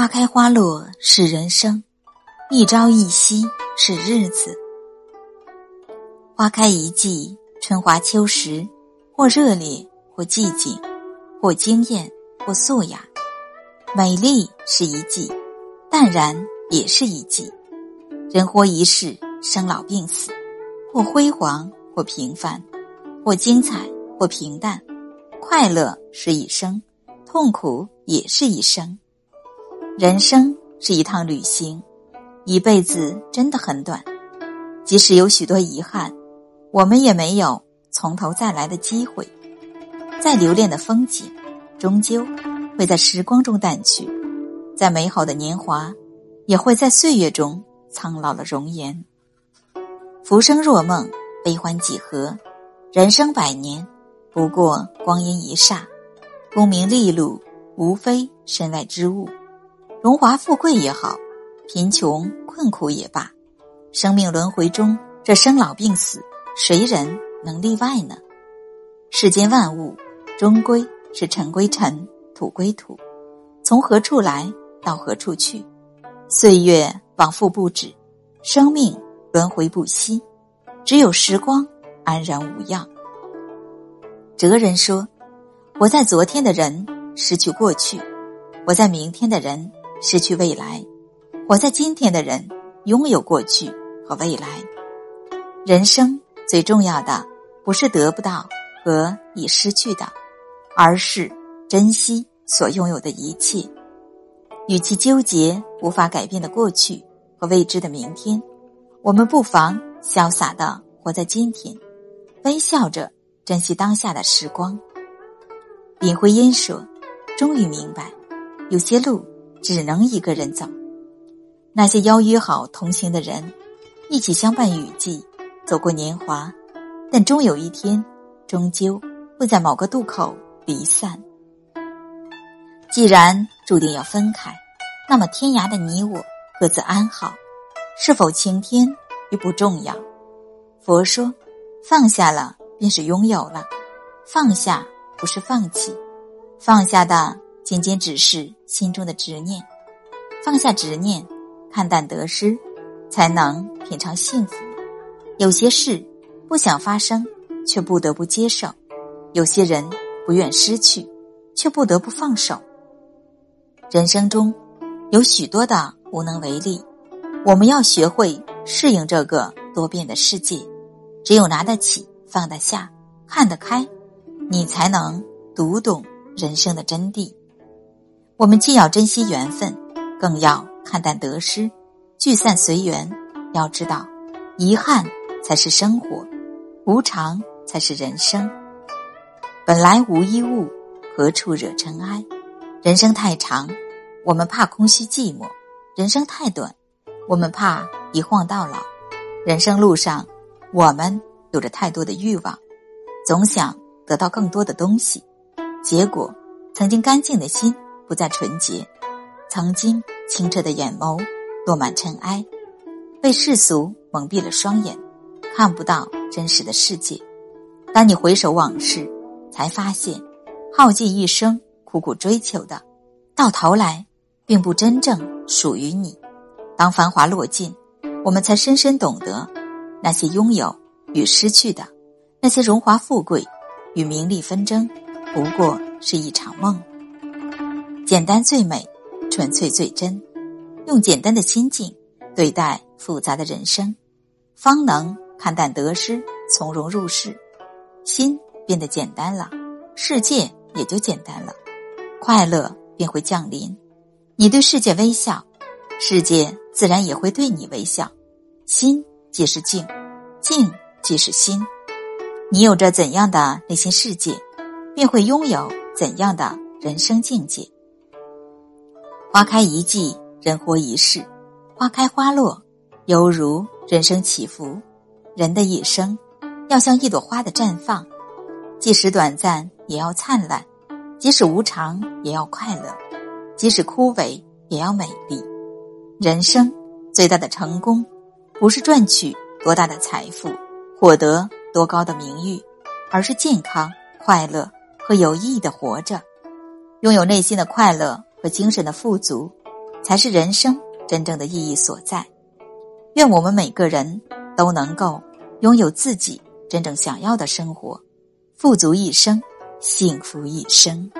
花开花落是人生，一朝一夕是日子。花开一季，春华秋实，或热烈，或寂静，或惊艳，或素雅。美丽是一季，淡然也是一季。人活一世，生老病死，或辉煌，或平凡，或精彩，或平淡。快乐是一生，痛苦也是一生。人生是一趟旅行，一辈子真的很短。即使有许多遗憾，我们也没有从头再来的机会。再留恋的风景，终究会在时光中淡去；再美好的年华，也会在岁月中苍老了容颜。浮生若梦，悲欢几何？人生百年，不过光阴一霎。功名利禄，无非身外之物。荣华富贵也好，贫穷困苦也罢，生命轮回中这生老病死，谁人能例外呢？世间万物终归是尘归尘，土归土，从何处来到何处去？岁月往复不止，生命轮回不息，只有时光安然无恙。哲人说：“活在昨天的人失去过去，活在明天的人。”失去未来，活在今天的人拥有过去和未来。人生最重要的不是得不到和已失去的，而是珍惜所拥有的一切。与其纠结无法改变的过去和未知的明天，我们不妨潇洒的活在今天，微笑着珍惜当下的时光。林徽因说：“终于明白，有些路。”只能一个人走，那些邀约好同行的人，一起相伴雨季，走过年华，但终有一天，终究会在某个渡口离散。既然注定要分开，那么天涯的你我各自安好，是否晴天与不重要。佛说，放下了便是拥有了，放下不是放弃，放下的。仅仅只是心中的执念，放下执念，看淡得失，才能品尝幸福。有些事不想发生，却不得不接受；有些人不愿失去，却不得不放手。人生中有许多的无能为力，我们要学会适应这个多变的世界。只有拿得起，放得下，看得开，你才能读懂人生的真谛。我们既要珍惜缘分，更要看淡得失，聚散随缘。要知道，遗憾才是生活，无常才是人生。本来无一物，何处惹尘埃？人生太长，我们怕空虚寂寞；人生太短，我们怕一晃到老。人生路上，我们有着太多的欲望，总想得到更多的东西，结果，曾经干净的心。不再纯洁，曾经清澈的眼眸落满尘埃，被世俗蒙蔽了双眼，看不到真实的世界。当你回首往事，才发现，耗尽一生苦苦追求的，到头来并不真正属于你。当繁华落尽，我们才深深懂得，那些拥有与失去的，那些荣华富贵与名利纷争，不过是一场梦。简单最美，纯粹最真。用简单的心境对待复杂的人生，方能看淡得失，从容入世。心变得简单了，世界也就简单了，快乐便会降临。你对世界微笑，世界自然也会对你微笑。心即是静，静即是心。你有着怎样的内心世界，便会拥有怎样的人生境界。花开一季，人活一世。花开花落，犹如人生起伏。人的一生，要像一朵花的绽放，即使短暂，也要灿烂；即使无常，也要快乐；即使枯萎，也要美丽。人生最大的成功，不是赚取多大的财富，获得多高的名誉，而是健康、快乐和有意义的活着，拥有内心的快乐。和精神的富足，才是人生真正的意义所在。愿我们每个人都能够拥有自己真正想要的生活，富足一生，幸福一生。